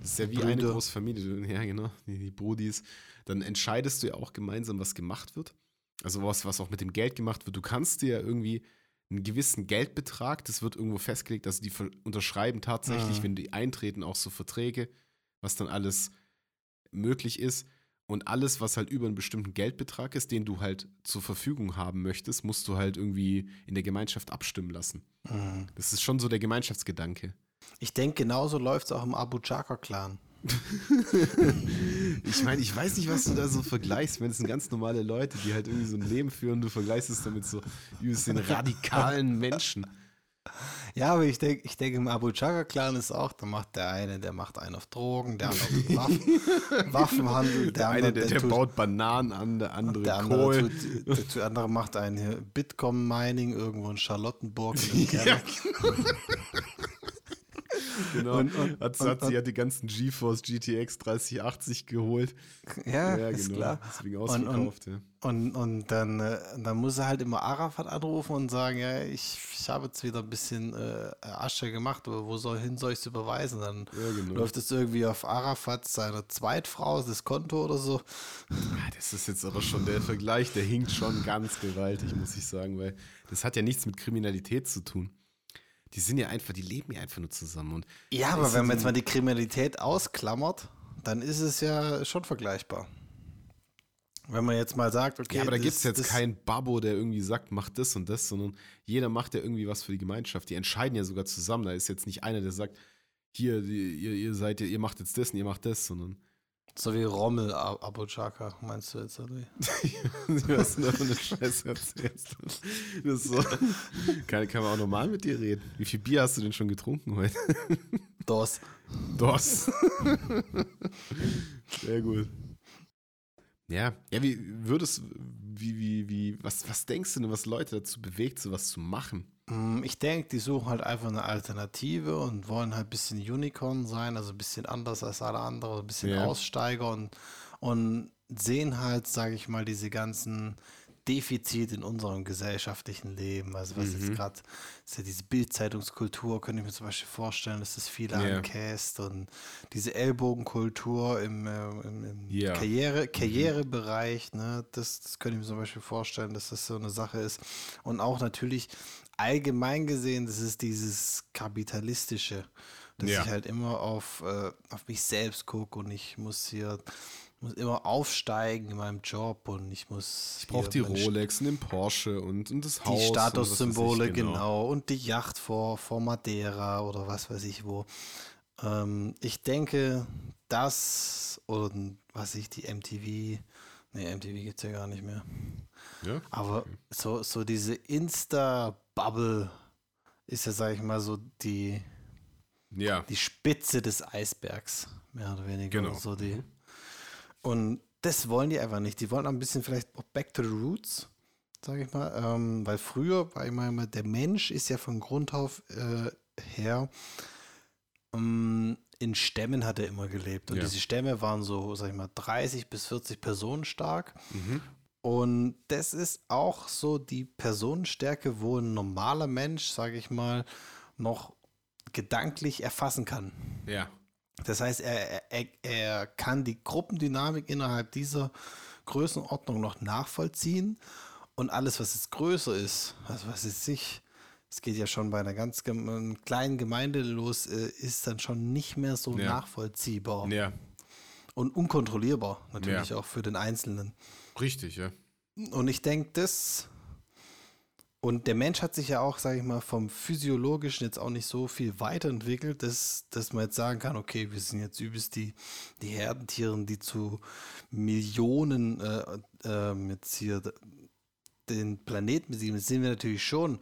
Das ist ja wie eine Brüder. große Familie. Ja, genau, die, die Brudis. Dann entscheidest du ja auch gemeinsam, was gemacht wird. Also was, was auch mit dem Geld gemacht wird. Du kannst dir ja irgendwie einen gewissen Geldbetrag, das wird irgendwo festgelegt, also die unterschreiben tatsächlich, Mhm. wenn die eintreten, auch so Verträge, was dann alles möglich ist. Und alles, was halt über einen bestimmten Geldbetrag ist, den du halt zur Verfügung haben möchtest, musst du halt irgendwie in der Gemeinschaft abstimmen lassen. Mhm. Das ist schon so der Gemeinschaftsgedanke. Ich denke, genauso läuft es auch im Abu Chaka-Clan. Ich meine, ich weiß nicht, was du da so vergleichst, wenn es sind ganz normale Leute, die halt irgendwie so ein Leben führen, du vergleichst es damit so übelst den radikalen Menschen. Ja, aber ich denke, ich denke, im Abu Chaka-Clan ist auch, da macht der eine, der macht einen auf Drogen, der andere auf Waffen, Waffenhandel, der, Der eine, andere, der, der tut, baut Bananen an, der andere der Kohl. andere, tut, der, der andere macht einen hier Bitcoin-Mining irgendwo in Charlottenburg. In dem Keller. Genau. Und- und- hat, und- hat sie hat die ganzen GeForce GTX 3080 geholt. Ja, ja, ist genau. klar. Deswegen Und- ausverkauft, ja. Und, und dann, äh, dann muss er halt immer Arafat anrufen und sagen, ja, ich, ich habe jetzt wieder ein bisschen äh, Asche gemacht, aber wo soll hin soll ich es überweisen? Dann Ja, genau. läuft es irgendwie auf Arafat seiner Zweitfrau, das Konto oder so. Ah, Das ist jetzt aber schon der Vergleich, der hinkt schon ganz gewaltig, muss ich sagen, weil das hat ja nichts mit Kriminalität zu tun. Die sind ja einfach, die leben ja einfach nur zusammen. Und Ja, aber wenn man jetzt mal die Kriminalität ausklammert, dann ist es ja schon vergleichbar. Wenn man jetzt mal sagt, okay, Ja, aber da gibt es jetzt keinen Babbo, der irgendwie sagt, mach das und das, sondern jeder macht ja irgendwie was für die Gemeinschaft. Die entscheiden ja sogar zusammen. Da ist jetzt nicht einer, der sagt, hier, ihr, ihr seid, ihr macht jetzt das und ihr macht das, sondern So wie Rommel Ab- Abu Chaka, meinst du jetzt? Oder? wie? was du da für eine Scheiße erzählst. Das ist so. Kann, kann man auch normal mit dir reden. Wie viel Bier hast du denn schon getrunken heute? Dos. Dos. Sehr gut. Ja, ja, wie würdest, wie, wie, wie, was, was denkst du denn, was Leute dazu bewegt, sowas zu machen? Mm, Ich denke, die suchen halt einfach eine Alternative und wollen halt ein bisschen Unicorn sein, also ein bisschen anders als alle anderen, ein bisschen Ja. Aussteiger und, und sehen halt, sage ich mal, diese ganzen Defizite in unserem gesellschaftlichen Leben. Also was jetzt Mhm. gerade, ist ja diese Bildzeitungskultur, könnte ich mir zum Beispiel vorstellen, dass das viele Ja. ankäst und diese Ellbogenkultur im, äh, im, im Ja. Karriere, Karrierebereich, ne, das, das könnte ich mir zum Beispiel vorstellen, dass das so eine Sache ist. Und auch natürlich allgemein gesehen, das ist dieses Kapitalistische, dass Ja. ich halt immer auf, äh, auf mich selbst gucke und ich muss hier muss immer aufsteigen in meinem Job und ich muss Ich brauche die Rolex und den Porsche und, und das Haus. die Statussymbole, ich, genau. Und die Yacht vor, vor Madeira oder was weiß ich wo. Ähm, ich denke, das und was ich, die MTV, nee, MTV gibt es ja gar nicht mehr. Ja? Aber so, so diese Insta-Bubble ist ja, sag ich mal, so die, Ja. die Spitze des Eisbergs, mehr oder weniger. Genau. So die. Und das wollen die einfach nicht. Die wollen auch ein bisschen vielleicht auch back to the roots, sage ich mal. Ähm, weil früher war immer, immer, der Mensch ist ja von Grund auf äh, her ähm, in Stämmen hat er immer gelebt. Und Ja. diese Stämme waren so, sag ich mal, 30 bis 40 Personen stark. Mhm. Und das ist auch so die Personenstärke, wo ein normaler Mensch, sage ich mal, noch gedanklich erfassen kann. Ja. Das heißt, er, er, er kann die Gruppendynamik innerhalb dieser Größenordnung noch nachvollziehen und alles, was jetzt größer ist, also was ist sich, es geht ja schon bei einer ganz gem kleinen Gemeinde los, äh, ist dann schon nicht mehr so Ja. nachvollziehbar Ja. und unkontrollierbar natürlich Ja. auch für den Einzelnen. Richtig, ja. Und ich denke, das. Und der Mensch hat sich ja auch, sage ich mal, vom Physiologischen jetzt auch nicht so viel weiterentwickelt, dass, dass man jetzt sagen kann, okay, wir sind jetzt übelst die, die Herdentieren, die zu Millionen äh, ähm, jetzt hier den Planeten besiegen. Das sind wir natürlich schon,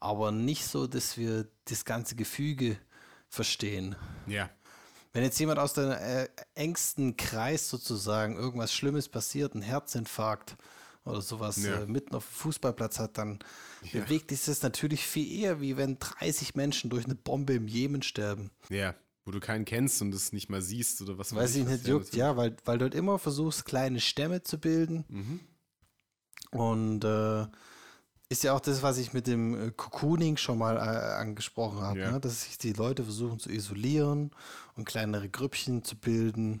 aber nicht so, dass wir das ganze Gefüge verstehen. Ja. Wenn jetzt jemand aus dem äh, engsten Kreis sozusagen irgendwas Schlimmes passiert, ein Herzinfarkt oder sowas Ja. äh, mitten auf dem Fußballplatz hat, dann Ja. bewegt dich das natürlich viel eher, wie wenn 30 Menschen durch eine Bombe im Jemen sterben. Ja. Wo du keinen kennst und es nicht mal siehst oder was weiß ich, nicht juckt, ja, weil, weil du halt immer versuchst, kleine Stämme zu bilden Mhm. und äh, Ist ja auch das, was ich mit dem äh, Cocooning schon mal äh, angesprochen habe, Ja. ne? dass sich die Leute versuchen zu isolieren und kleinere Grüppchen zu bilden,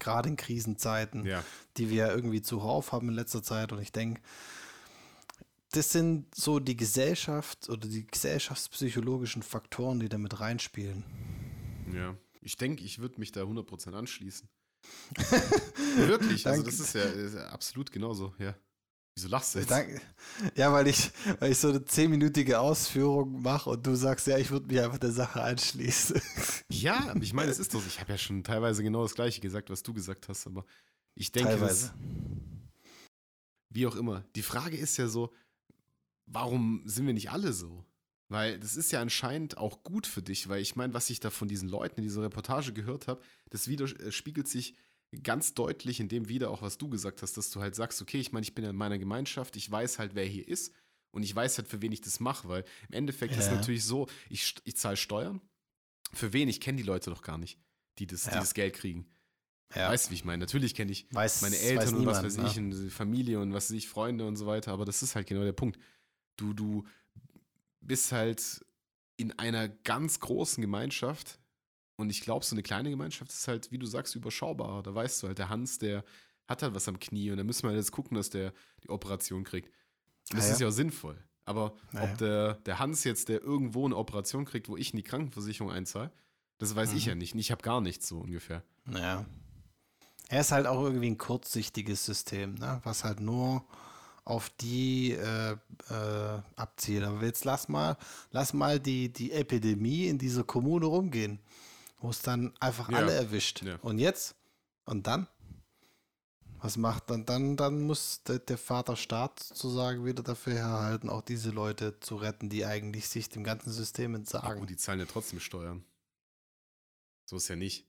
gerade in Krisenzeiten, Ja. die wir ja irgendwie zuhauf haben in letzter Zeit. Und ich denke, das sind so die Gesellschaft oder die gesellschaftspsychologischen Faktoren, die da mit reinspielen. Ja. Ich denke, ich würde mich da 100% anschließen. Wirklich, also das ist ja, ist ja absolut genauso, ja. Wieso lachst du jetzt? Danke. Ja, weil ich, weil ich so eine zehnminütige Ausführung mache und du sagst, ja, ich würde mich einfach der Sache anschließen. Ja, ich meine, es ist doch, ich habe ja schon teilweise genau das Gleiche gesagt, was du gesagt hast, aber ich denke, das, wie auch immer. Die Frage ist ja so, warum sind wir nicht alle so? Weil das ist ja anscheinend auch gut für dich, weil ich meine, was ich da von diesen Leuten in dieser Reportage gehört habe, das widerspiegelt sich ganz deutlich in dem wieder, auch was du gesagt hast, dass du halt sagst, okay, ich meine, ich bin in meiner Gemeinschaft, ich weiß halt, wer hier ist und ich weiß halt, für wen ich das mache, weil im Endeffekt ist Ja. natürlich so, ich, ich zahle Steuern, für wen? Ich kenne die Leute doch gar nicht, die das, die Ja. das Geld kriegen. Ja, Weißt du, wie ich meine? Natürlich kenne ich weiß, meine weiß Eltern und was weiß ich, ne? und Familie und was weiß ich, Freunde und so weiter, aber das ist halt genau der Punkt. Du, du bist halt in einer ganz großen Gemeinschaft und ich glaube, so eine kleine Gemeinschaft ist halt, wie du sagst, überschaubar. Da weißt du halt, der Hans, der hat halt was am Knie und da müssen wir halt jetzt gucken, dass der die Operation kriegt. Und das Ah, ja. ist ja auch sinnvoll. Aber Ah, ja. ob der, der Hans jetzt, der irgendwo eine Operation kriegt, wo ich in die Krankenversicherung einzahle, das weiß ich Mhm. ja nicht. Ich habe gar nichts so ungefähr. Ja. Er ist halt auch irgendwie ein kurzsichtiges System, ne? was halt nur auf die äh, äh, abzielt. Aber jetzt lass mal, lass mal die, die Epidemie in dieser Kommune rumgehen, wo es dann einfach Ja. alle erwischt. Ja. Und jetzt? Und dann? Was macht dann? Dann, dann muss der, der Vater Staat sozusagen wieder dafür herhalten, auch diese Leute zu retten, die eigentlich sich dem ganzen System entsagen. die zahlen ja trotzdem Steuern. So ist ja nicht.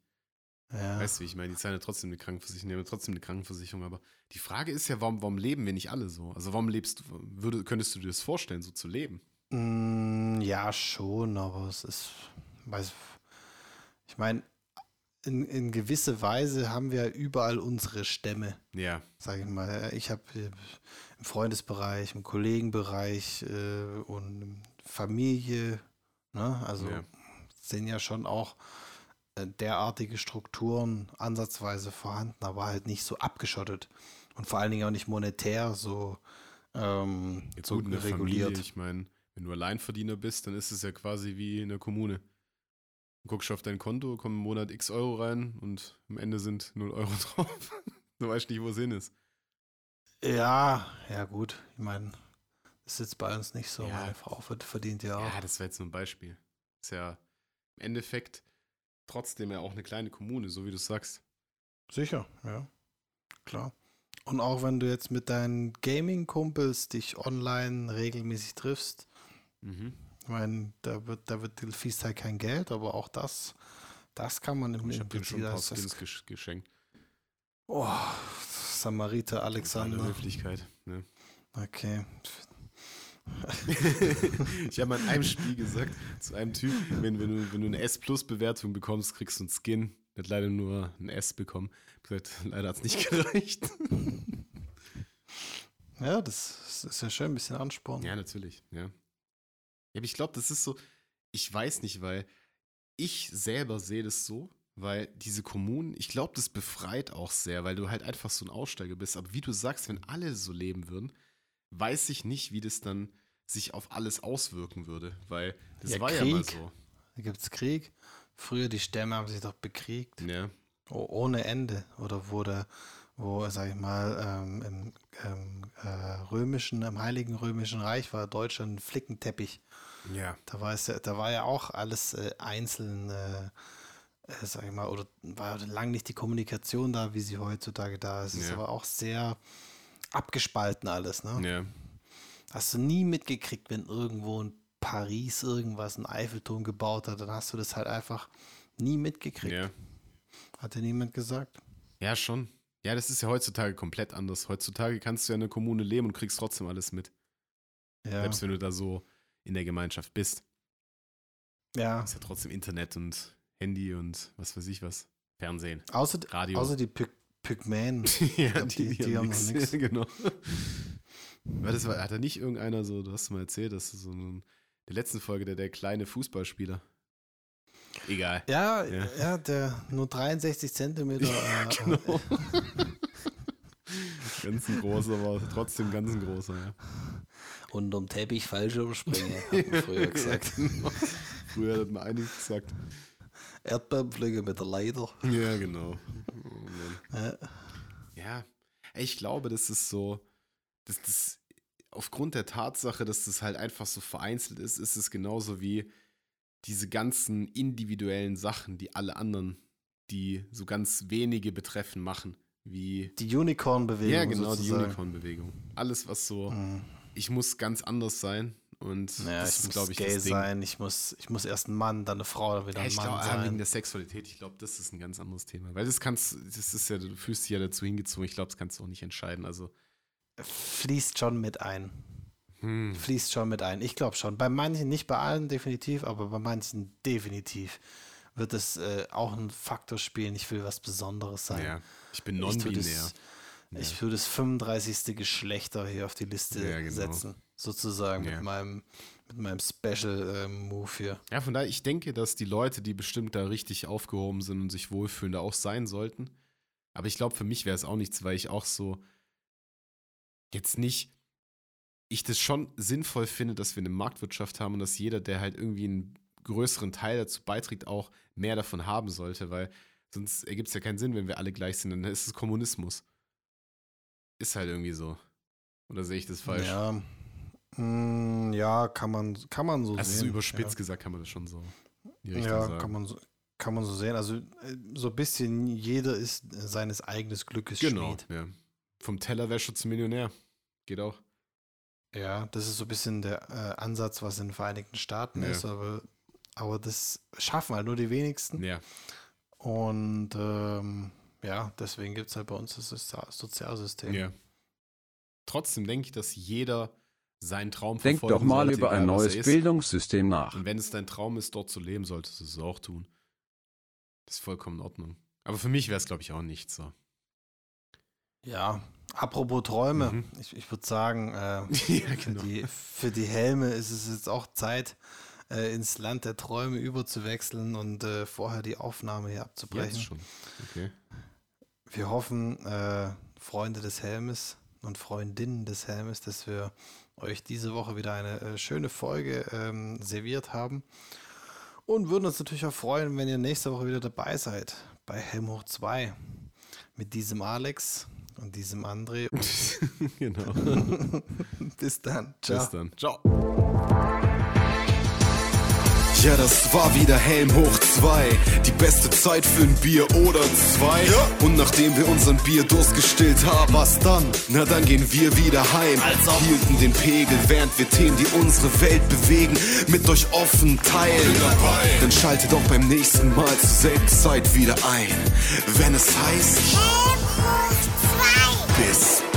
Ja. Weißt du, wie ich meine, die zahlen ja trotzdem eine Krankenversicherung, die haben ja trotzdem eine Krankenversicherung, aber die Frage ist ja, warum, warum leben wir nicht alle so? Also warum lebst du, würde, könntest du dir das vorstellen, so zu leben? Mm, Ja, schon, aber es ist, weiß, ich meine, in, in gewisse Weise haben wir überall unsere Stämme, Ja, sage ich mal. Ich habe im Freundesbereich, im Kollegenbereich äh, und Familie, ne? also Ja. sind ja schon auch äh, derartige Strukturen ansatzweise vorhanden, aber halt nicht so abgeschottet und vor allen Dingen auch nicht monetär so, ähm, jetzt so gut reguliert. Familie, ich meine, wenn du Alleinverdiener bist, dann ist es ja quasi wie in der Kommune. Du guckst auf dein Konto, kommen im Monat x Euro rein und am Ende sind 0 Euro drauf. du weißt nicht, wo es hin ist. Ja, ja gut. Ich meine, das ist jetzt bei uns nicht so. Ja. Meine Frau verd- verdient ja auch. Ja, das war jetzt nur ein Beispiel. Ist ja im Endeffekt trotzdem ja auch eine kleine Kommune, so wie du sagst. Sicher, ja. Klar. Und auch wenn du jetzt mit deinen Gaming-Kumpels dich online regelmäßig triffst, Mhm. Ich meine, da wird, da wird, halt kein Geld, aber auch das, das kann man im Ich habe dir schon ein paar Skins gesch geschenkt. Oh, Samariter Alexander. Höflichkeit. Ne? Okay. ich habe mal in einem Spiel gesagt, zu einem Typ, wenn, wenn, du, wenn du eine S-Plus-Bewertung bekommst, kriegst du einen Skin. Der hat leider nur ein S bekommen. Ich gesagt, leider hat es nicht gereicht. Ja, das ist ja schön, ein bisschen Ansporn. ja, natürlich, ja. Ja, aber ich glaube, das ist so, ich weiß nicht, weil ich selber sehe das so, weil diese Kommunen, ich glaube, das befreit auch sehr, weil du halt einfach so ein Aussteiger bist. Aber wie du sagst, wenn alle so leben würden, weiß ich nicht, wie das dann sich auf alles auswirken würde, weil das Ja, war ja mal Krieg. so. Da gibt es Krieg. Früher die Stämme haben sich doch bekriegt. Ja, Oh, ohne Ende. Oder wurde, wo, sag ich mal, ähm, im ähm, äh, römischen, im Heiligen Römischen Reich war Deutschland ein Flickenteppich. ja, Da war, es ja, da war ja auch alles äh, einzeln, äh, äh, sag ich mal, oder war lang nicht die Kommunikation da, wie sie heutzutage da ist. Es Ja. war auch sehr abgespalten alles. Ne? ja. Hast du nie mitgekriegt, wenn irgendwo in Paris irgendwas, ein Eiffelturm gebaut hat, dann hast du das halt einfach nie mitgekriegt. Ja. Hat dir niemand gesagt? Ja, schon. Ja, das ist ja heutzutage komplett anders. Heutzutage kannst du ja in einer Kommune leben und kriegst trotzdem alles mit. Ja. Selbst wenn du da so in der Gemeinschaft bist. ja. Ist ja trotzdem Internet und Handy und was weiß ich was. Fernsehen. Außer, Radio. außer die Pyg Pygmäen. ja, glaub, die- die haben noch nix. nix. genau. War das, war, hat da nicht irgendeiner so, du hast mal erzählt, dass so ein, der letzten Folge, der, der kleine Fußballspieler. Egal. Ja, Ja. ja, der nur 63 Zentimeter. äh, Genau. ganz ein großer, aber trotzdem ganz ein großer, ja. unterm Teppich Fallschirmspringen, hat man früher gesagt. Ja, genau. Früher hat man einiges gesagt. Erdbeerpflege mit der Leiter. Ja, genau. Oh. Ja. Ja, ich glaube, das ist so, dass das aufgrund der Tatsache, dass das halt einfach so vereinzelt ist, ist es genauso wie diese ganzen individuellen Sachen, die alle anderen, die so ganz wenige betreffen, machen. Wie, Die Unicorn-Bewegung. ja, genau, die sozusagen. Unicorn-Bewegung. Alles, was so, Mhm. ich muss ganz anders sein. Und Ja, das ich ist, muss glaube ich, gay das Ding. sein, ich muss, ich muss erst ein Mann, dann eine Frau, dann wieder Ja, ein ich Mann glaube, ah, wegen sein. der Sexualität, ich glaube, das ist ein ganz anderes Thema. Weil das kannst, das ist ja, du fühlst dich ja dazu hingezogen, ich glaube, das kannst du auch nicht entscheiden. Also, Fließt schon mit ein. Hm, Fließt schon mit ein. Ich glaube schon. Bei manchen, nicht bei allen definitiv, aber bei manchen definitiv wird es äh, auch einen Faktor spielen. Ich will was Besonderes sein. ja, ich bin non-binär. ich tue das 35. Geschlechter hier auf die Liste Ja, genau. setzen. Sozusagen Ja. mit meinem, mit meinem Special-Move hier. Ja, von daher, ich denke, dass die Leute, die bestimmt da richtig aufgehoben sind und sich wohlfühlen, da auch sein sollten. Aber ich glaube, für mich wäre es auch nichts, weil ich auch so jetzt nicht, ich das schon sinnvoll finde, dass wir eine Marktwirtschaft haben und dass jeder, der halt irgendwie einen größeren Teil dazu beiträgt, auch mehr davon haben sollte, weil sonst ergibt es ja keinen Sinn, wenn wir alle gleich sind, dann ist es Kommunismus. Ist halt irgendwie so. Oder sehe ich das falsch? Ja. Mm, ja, kann man, kann man so also so sehen. überspitzt gesagt kann man das schon so. Ja, ja sagen. kann, man so, kann man so sehen. Also äh, so ein bisschen jeder ist seines eigenen Glückes Genau, Schmied. ja. Vom Tellerwäscher zum Millionär. Geht auch. Ja, das ist so ein bisschen der äh, Ansatz, was in den Vereinigten Staaten Ja. ist, aber, aber das schaffen halt nur die wenigsten. Ja. Und ähm, ja, deswegen gibt es halt bei uns das Sozial Sozialsystem. ja. Trotzdem denke ich, dass jeder seinen Traum Denk verfolgen doch mal sollte, über ein neues. Bildungssystem nach. Und wenn es dein Traum ist, dort zu leben, solltest du es auch tun. Das ist vollkommen in Ordnung. Aber für mich wäre es, glaube ich, auch nicht so. Ja, apropos Träume, Mhm. ich, ich würde sagen, äh, ja, für, genau. die, für die Helme ist es jetzt auch Zeit, äh, ins Land der Träume überzuwechseln und äh, vorher die Aufnahme hier abzubrechen. Jetzt schon. Okay. Wir hoffen, äh, Freunde des Helmes und Freundinnen des Helmes, dass wir euch diese Woche wieder eine äh, schöne Folge ähm, serviert haben. Und würden uns natürlich auch freuen, wenn ihr nächste Woche wieder dabei seid bei Helm hoch 2 mit diesem Alex und diesem André. genau. Bis dann. Ciao. Bis dann. Ciao. Ja, das war wieder Helm hoch 2. Die beste Zeit für ein Bier oder zwei. Und nachdem wir unseren Bierdurst gestillt haben, was dann? Na dann gehen wir wieder heim. Hielten den Pegel, während wir Themen, die unsere Welt bewegen, mit euch offen teilen. Dann schaltet auch beim nächsten Mal zur selben Zeit wieder ein. Wenn es heißt. This